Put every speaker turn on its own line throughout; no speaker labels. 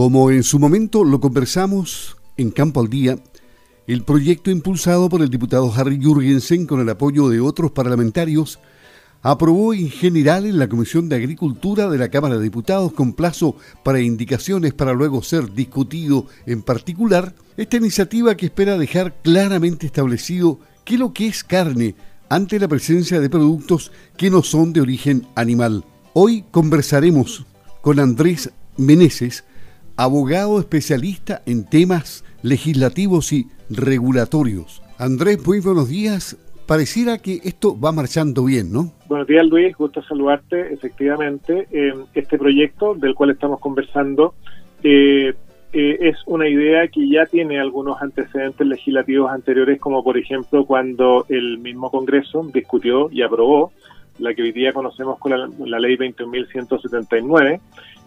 Como en su momento lo conversamos en Campo al Día, el proyecto impulsado por el diputado Harry Jurgensen con el apoyo de otros parlamentarios aprobó en general en la Comisión de Agricultura de la Cámara de Diputados con plazo para indicaciones para luego ser discutido en particular esta iniciativa que espera dejar claramente establecido qué lo que es carne ante la presencia de productos que no son de origen animal. Hoy conversaremos con Andrés Meneses, abogado especialista en temas legislativos y regulatorios. Andrés, muy buenos días pareciera que esto va marchando bien, ¿no?
Buenos días, Luis. Gusto saludarte. Efectivamente, eh, este proyecto del cual estamos conversando eh, eh, es una idea que ya tiene algunos antecedentes legislativos anteriores, como por ejemplo cuando el mismo Congreso discutió y aprobó la que hoy día conocemos con la, la ley 21.179,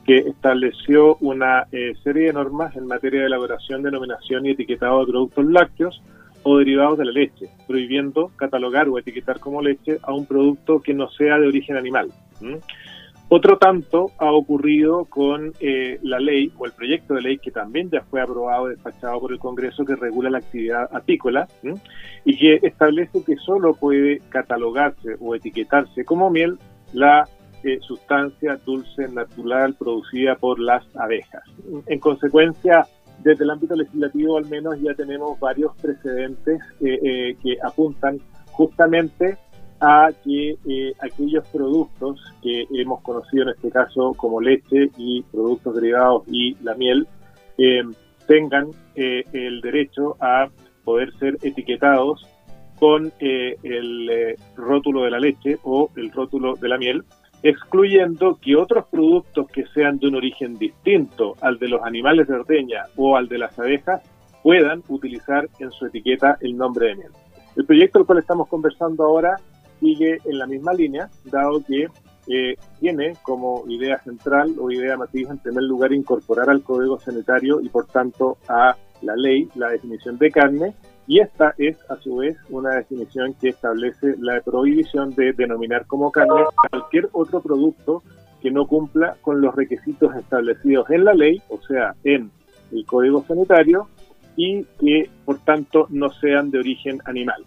que estableció una serie de normas en materia de elaboración, denominación y etiquetado de productos lácteos, o derivados de la leche, prohibiendo catalogar o etiquetar como leche a un producto que no sea de origen animal. Otro tanto ha ocurrido con eh, la ley o el proyecto de ley que también ya fue aprobado y despachado por el Congreso que regula la actividad apícola y que establece que solo puede catalogarse o etiquetarse como miel la eh, sustancia dulce natural producida por las abejas. En consecuencia, desde el ámbito legislativo al menos ya tenemos varios precedentes eh, eh, que apuntan justamente a que eh, aquellos productos que hemos conocido en este caso como leche y productos derivados y la miel tengan el derecho a poder ser etiquetados con el rótulo de la leche o el rótulo de la miel excluyendo que otros productos que sean de un origen distinto al de los animales de ordeña o al de las abejas puedan utilizar en su etiqueta el nombre de miel. El proyecto del cual estamos conversando ahora sigue en la misma línea, dado que eh, tiene como idea central o idea matriz, en primer lugar, incorporar al Código Sanitario y, por tanto, a la ley la definición de carne y esta es, a su vez, una definición que establece la prohibición de denominar como carne cualquier otro producto que no cumpla con los requisitos establecidos en la ley, o sea, en el Código Sanitario, y que, por tanto, no sean de origen animal.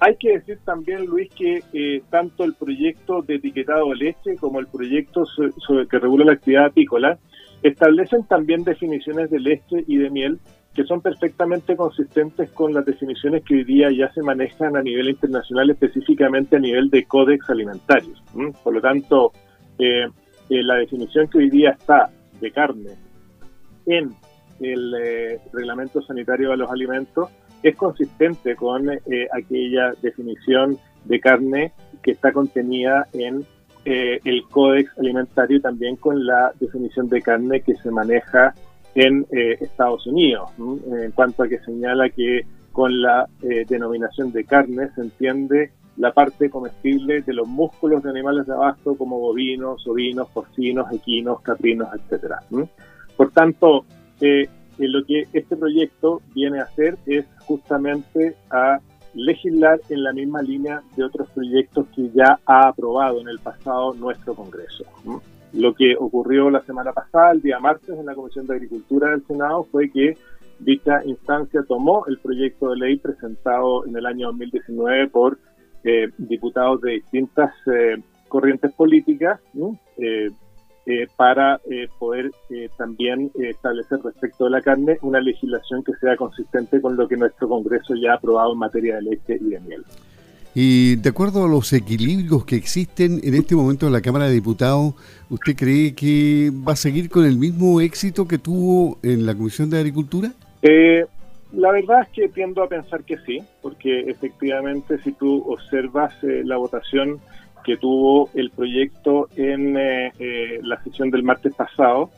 Hay que decir también, Luis, que eh, tanto el proyecto de etiquetado de leche como el proyecto sobre, que regula la actividad apícola establecen también definiciones de leche y de miel que son perfectamente consistentes con las definiciones que hoy día ya se manejan a nivel internacional, específicamente a nivel de códex alimentarios. Por lo tanto, eh, eh, la definición que hoy día está de carne en el eh, reglamento sanitario de los alimentos es consistente con aquella definición de carne que está contenida en el códex alimentario y también con la definición de carne que se maneja en eh, Estados Unidos, en cuanto a que señala que con la eh, denominación de carne se entiende la parte comestible de los músculos de animales de abasto como bovinos, ovinos, porcinos, equinos, caprinos, etcétera. Por tanto, eh, lo que este proyecto viene a hacer es justamente a legislar en la misma línea de otros proyectos que ya ha aprobado en el pasado nuestro Congreso. Lo que ocurrió la semana pasada, el día martes, en la Comisión de Agricultura del Senado fue que dicha instancia tomó el proyecto de ley presentado en el año 2019 por eh, diputados de distintas eh, corrientes políticas eh, para poder también establecer respecto de la carne una legislación que sea consistente con lo que nuestro Congreso ya ha aprobado en materia de leche y de miel.
Y de acuerdo a los equilibrios que existen en este momento en la Cámara de Diputados, ¿usted cree que va a seguir con el mismo éxito que tuvo en la Comisión de Agricultura?
Eh, la verdad es que tiendo a pensar que sí, porque efectivamente si tú observas eh, la votación que tuvo el proyecto en eh, la sesión del martes pasado,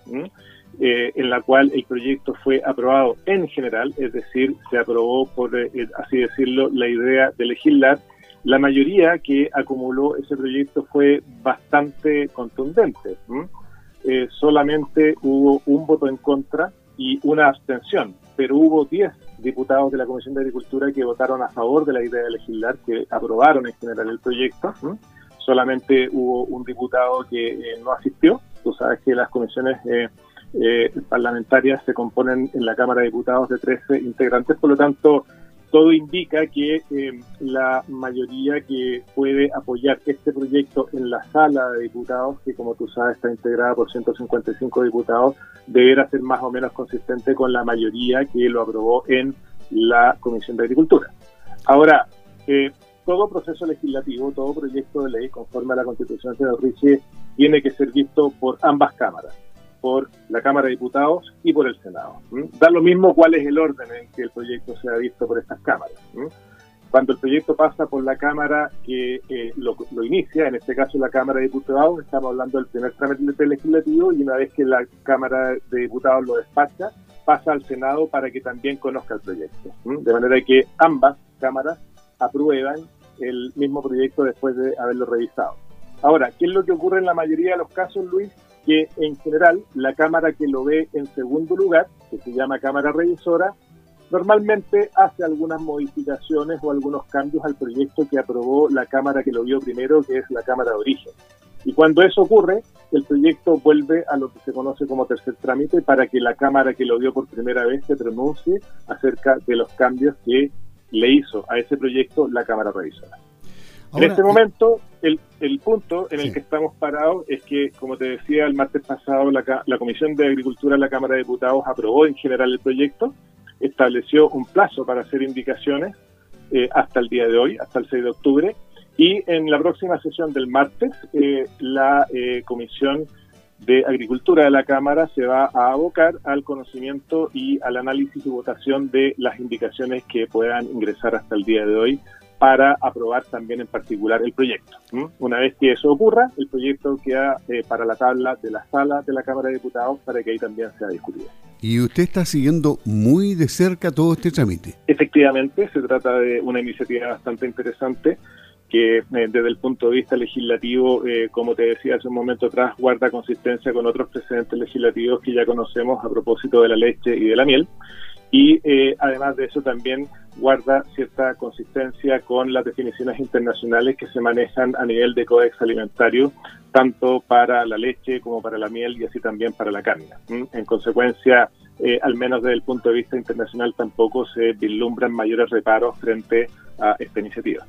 en la cual el proyecto fue aprobado en general, es decir, se aprobó por, así decirlo, la idea de legislar la mayoría que acumuló ese proyecto fue bastante contundente. Eh, solamente hubo un voto en contra y una abstención, pero hubo 10 diputados de la Comisión de Agricultura que votaron a favor de la idea de legislar, que aprobaron en general el proyecto. Solamente hubo un diputado que eh, no asistió. Tú sabes que las comisiones eh, eh, parlamentarias se componen en la Cámara de Diputados de 13 integrantes, por lo tanto, todo indica que eh, la mayoría que puede apoyar este proyecto en la sala de diputados, que como tú sabes está integrada por 155 diputados, deberá ser más o menos consistente con la mayoría que lo aprobó en la Comisión de Agricultura. Ahora, eh, todo proceso legislativo, todo proyecto de ley conforme a la Constitución de Richie tiene que ser visto por ambas cámaras por la Cámara de Diputados y por el Senado. Da lo mismo cuál es el orden en que el proyecto sea visto por estas cámaras. Cuando el proyecto pasa por la Cámara que eh, lo, inicia, en este caso la Cámara de Diputados, estamos hablando del primer trámite legislativo y una vez que la Cámara de Diputados lo despacha, pasa al Senado para que también conozca el proyecto. De manera que ambas cámaras aprueban el mismo proyecto después de haberlo revisado. Ahora, ¿qué es lo que ocurre en la mayoría de los casos, Luis? Que en general la Cámara que lo ve en segundo lugar, que se llama Cámara Revisora, normalmente hace algunas modificaciones o algunos cambios al proyecto que aprobó la Cámara que lo vio primero, que es la Cámara de Origen. Y cuando eso ocurre, el proyecto vuelve a lo que se conoce como tercer trámite para que la Cámara que lo vio por primera vez se pronuncie acerca de los cambios que le hizo a ese proyecto la Cámara Revisora en este momento, el, el punto en el que estamos parados es que, como te decía, el martes pasado la, la Comisión de Agricultura de la Cámara de Diputados aprobó en general el proyecto, estableció un plazo para hacer indicaciones eh, hasta el día de hoy, hasta el 6 de octubre, y en la próxima sesión del martes, eh, la eh, Comisión de Agricultura de la Cámara se va a abocar al conocimiento y al análisis y votación de las indicaciones que puedan ingresar hasta el día de hoy para aprobar también en particular el proyecto. Una vez que eso ocurra, el proyecto queda eh, para la tabla de la sala de la Cámara de Diputados para que ahí también sea discutido.
¿Y usted está siguiendo muy de cerca todo este trámite?
Efectivamente, se trata de una iniciativa bastante interesante que eh, desde el punto de vista legislativo, eh, como te decía hace un momento atrás, guarda consistencia con otros precedentes legislativos que ya conocemos a propósito de la leche y de la miel y eh, además de eso también guarda cierta consistencia con las definiciones internacionales que se manejan a nivel de códex alimentario, tanto para la leche como para la miel y así también para la carne. En consecuencia, eh, al menos desde el punto de vista internacional, tampoco se vislumbran mayores reparos frente a esta iniciativa.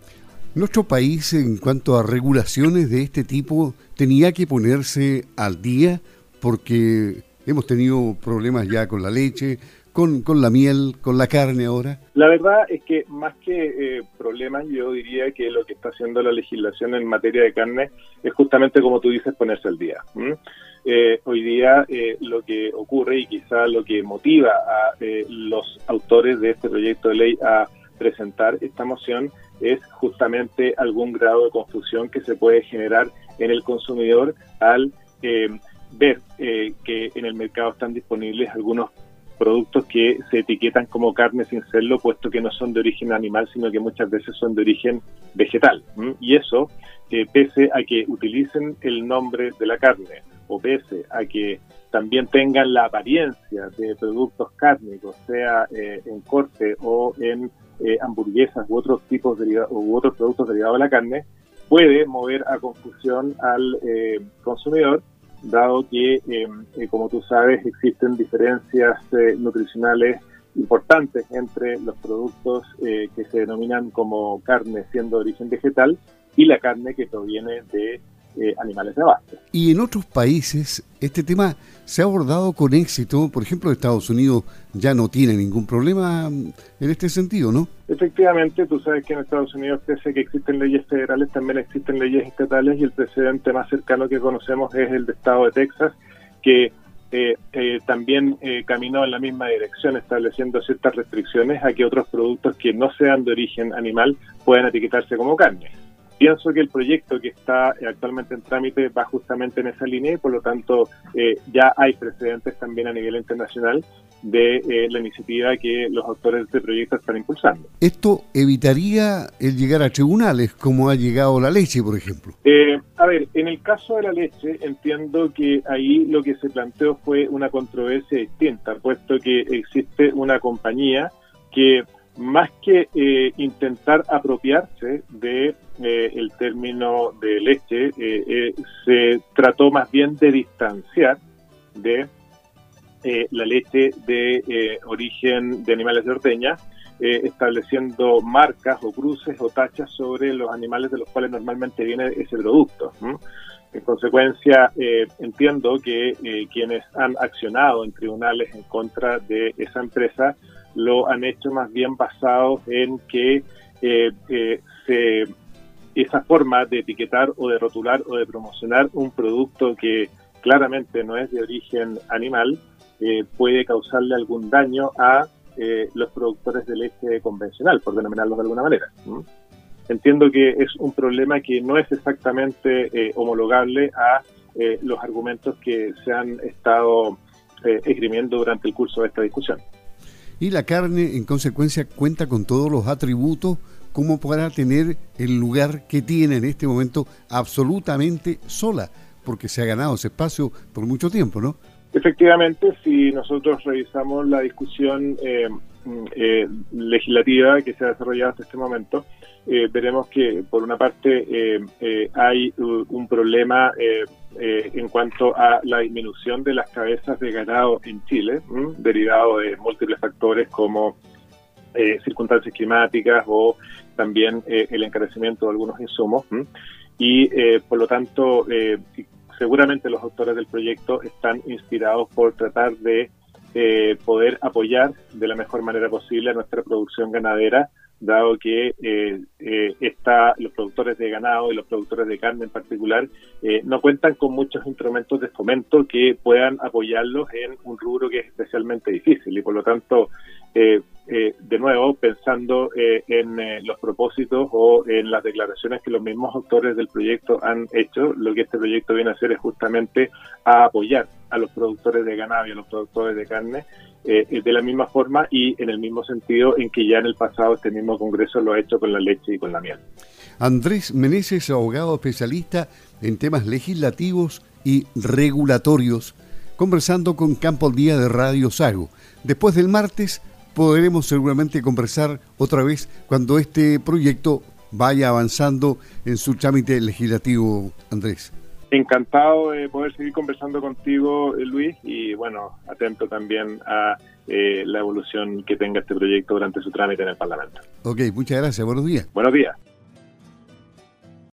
Nuestro país, en cuanto a regulaciones de este tipo, tenía que ponerse al día porque hemos tenido problemas ya con la leche, con, con la miel, con la carne ahora?
La verdad es que más que eh, problemas, yo diría que lo que está haciendo la legislación en materia de carne es justamente, como tú dices, ponerse al día. Eh, hoy día eh, lo que ocurre y quizá lo que motiva a los autores de este proyecto de ley a presentar esta moción es justamente algún grado de confusión que se puede generar en el consumidor al ver que en el mercado están disponibles algunos productos que se etiquetan como carne sin serlo, puesto que no son de origen animal, sino que muchas veces son de origen vegetal. Y eso, eh, pese a que utilicen el nombre de la carne, o pese a que también tengan la apariencia de productos cárnicos, sea eh, en corte o en eh, hamburguesas u otros tipos de u otros productos derivados de la carne, puede mover a confusión al consumidor dado que, em, eh, como tú sabes, existen diferencias eh, nutricionales importantes entre los productos eh, que se denominan como carne siendo de origen vegetal y la carne que proviene de animales de abasto.
Y en otros países este tema se ha abordado con éxito. Por ejemplo, Estados Unidos ya no tiene ningún problema en este sentido, ¿no?
Efectivamente, tú sabes que en Estados Unidos, pese a que existen leyes federales, también existen leyes estatales y el precedente más cercano que conocemos es el de Estado de Texas, que eh, eh, también eh, caminó en la misma dirección, estableciendo ciertas restricciones a que otros productos que no sean de origen animal puedan etiquetarse como carne. Pienso que el proyecto que está actualmente en trámite va justamente en esa línea y por lo tanto eh, ya hay precedentes también a nivel internacional de eh, la iniciativa que los autores de este proyecto están impulsando.
¿Esto evitaría el llegar a tribunales como ha llegado la leche, por ejemplo?
Eh, a ver, en el caso de la leche entiendo que ahí lo que se planteó fue una controversia distinta, puesto que existe una compañía que más que eh, intentar apropiarse de eh, el término de leche, eh, se trató más bien de distanciar de la leche de origen de animales de ordeña, estableciendo marcas o cruces o tachas sobre los animales de los cuales normalmente viene ese producto. En consecuencia, entiendo que quienes han accionado en tribunales en contra de esa empresa lo han hecho más bien basado en que se esa forma de etiquetar o de rotular o de promocionar un producto que claramente no es de origen animal eh, puede causarle algún daño a eh, los productores de leche convencional, por denominarlos de alguna manera. Entiendo que es un problema que no es exactamente eh, homologable a los argumentos que se han estado esgrimiendo durante el curso de esta discusión.
Y la carne, en consecuencia, cuenta con todos los atributos como para tener el lugar que tiene en este momento absolutamente sola, porque se ha ganado ese espacio por mucho tiempo, ¿no?
Efectivamente, si nosotros revisamos la discusión eh, eh, legislativa que se ha desarrollado hasta este momento, eh, veremos que por una parte hay un problema en cuanto a la disminución de las cabezas de ganado en Chile, derivado de múltiples factores como circunstancias climáticas o también el encarecimiento de algunos insumos. Y por lo tanto, seguramente los autores del proyecto están inspirados por tratar de eh, poder apoyar de la mejor manera posible a nuestra producción ganadera, dado que eh, eh, los productores de ganado y los productores de carne en particular eh, no cuentan con muchos instrumentos de fomento que puedan apoyarlos en un rubro que es especialmente difícil. Y por lo tanto eh, de nuevo, pensando en los propósitos o en las declaraciones que los mismos autores del proyecto han hecho, lo que este proyecto viene a hacer es justamente a apoyar a los productores de ganado y a los productores de carne de la misma forma y en el mismo sentido en que ya en el pasado este mismo Congreso lo ha hecho con la leche y con la miel.
Andrés Meneses, abogado especialista en temas legislativos y regulatorios, conversando con Campo al Día de Radio Sago. Después del martes podremos seguramente conversar otra vez cuando este proyecto vaya avanzando en su trámite legislativo, Andrés.
Encantado de poder seguir conversando contigo, Luis, y bueno, atento también a eh, la evolución que tenga este proyecto durante su trámite en el Parlamento.
Ok, muchas gracias. Buenos días.
Buenos días.